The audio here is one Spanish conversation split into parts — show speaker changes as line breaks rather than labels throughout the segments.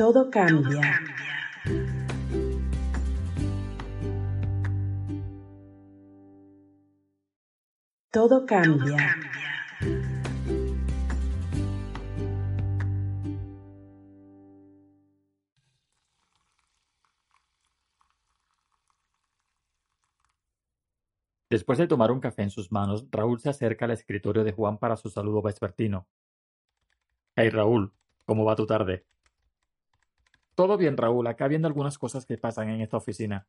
Todo cambia. Todo cambia.
Después de tomar un café en sus manos, Raúl se acerca al escritorio de Juan para su saludo vespertino. Hey Raúl, ¿cómo va tu tarde? Todo bien, Raúl, acá viendo algunas cosas que pasan en esta oficina.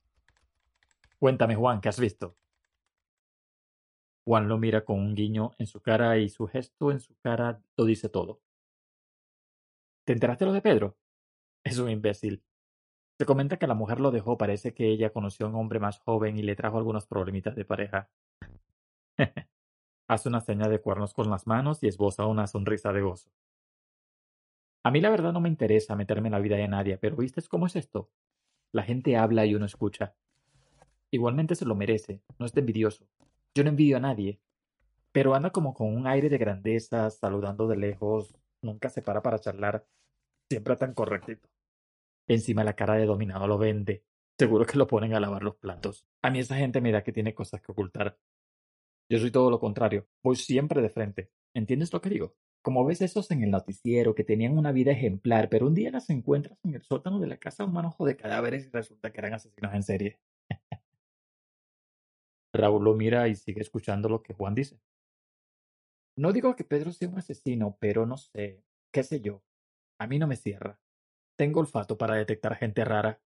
Cuéntame, Juan, ¿qué has visto? Juan lo mira con un guiño en su cara y su gesto en su cara lo dice todo. ¿Te enteraste lo de Pedro? Es un imbécil. Se comenta que la mujer lo dejó, parece que ella conoció a un hombre más joven y le trajo algunos problemitas de pareja. Hace una seña de cuernos con las manos y esboza una sonrisa de gozo. A mí la verdad no me interesa meterme en la vida de nadie, pero ¿viste cómo es esto? La gente habla y uno escucha. Igualmente se lo merece, no es envidioso. Yo no envidio a nadie. Pero anda como con un aire de grandeza, saludando de lejos, nunca se para para charlar, siempre tan correctito. Encima la cara de dominado lo vende. Seguro que lo ponen a lavar los platos. A mí esa gente me da que tiene cosas que ocultar. Yo soy todo lo contrario. Voy siempre de frente. ¿Entiendes lo que digo? Como ves esos en el noticiero que tenían una vida ejemplar, pero un día las encuentras en el sótano de la casa un manojo de cadáveres y resulta que eran asesinos en serie. Raúl lo mira y sigue escuchando lo que Juan dice. No digo que Pedro sea un asesino, pero no sé, qué sé yo. A mí no me cierra. Tengo olfato para detectar gente rara.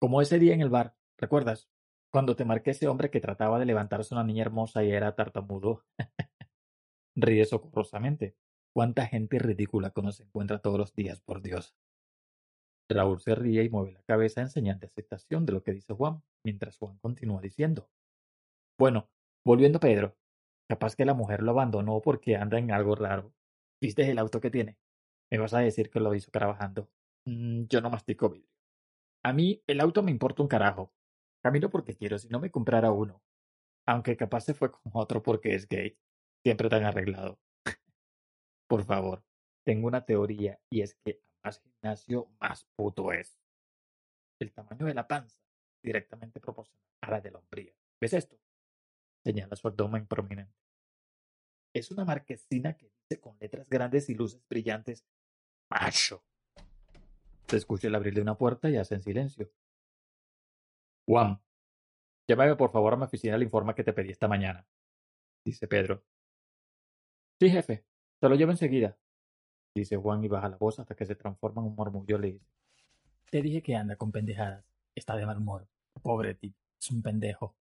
Como ese día en el bar, ¿recuerdas? Cuando te marqué ese hombre que trataba de levantarse una niña hermosa y era tartamudo. Ríe socorrosamente. ¿Cuánta gente ridícula que uno se encuentra todos los días, por Dios? Raúl se ríe y mueve la cabeza en señal de aceptación de lo que dice Juan, mientras Juan continúa diciendo. Bueno, volviendo a Pedro. Capaz que la mujer lo abandonó porque anda en algo raro. ¿Viste el auto que tiene? Me vas a decir que lo hizo trabajando. Mm, yo no mastico vidrio. A mí el auto me importa un carajo. Camino porque quiero, si no me comprara uno. Aunque capaz se fue con otro porque es gay. Siempre tan arreglado. Por favor, tengo una teoría y es que más gimnasio, más puto es. El tamaño de la panza directamente proporcional a la de la hombría. ¿Ves esto? Señala su abdomen prominente. Es una marquesina que dice con letras grandes y luces brillantes, macho. Se escucha el abrir de una puerta y hace en silencio. Juan, llévame por favor a mi oficina el informe que te pedí esta mañana, dice Pedro. Sí, jefe, te lo llevo enseguida, dice Juan y baja la voz hasta que se transforma en un murmullo le dice. Te dije que anda con pendejadas. Está de mal humor. Pobre tipo, es un pendejo.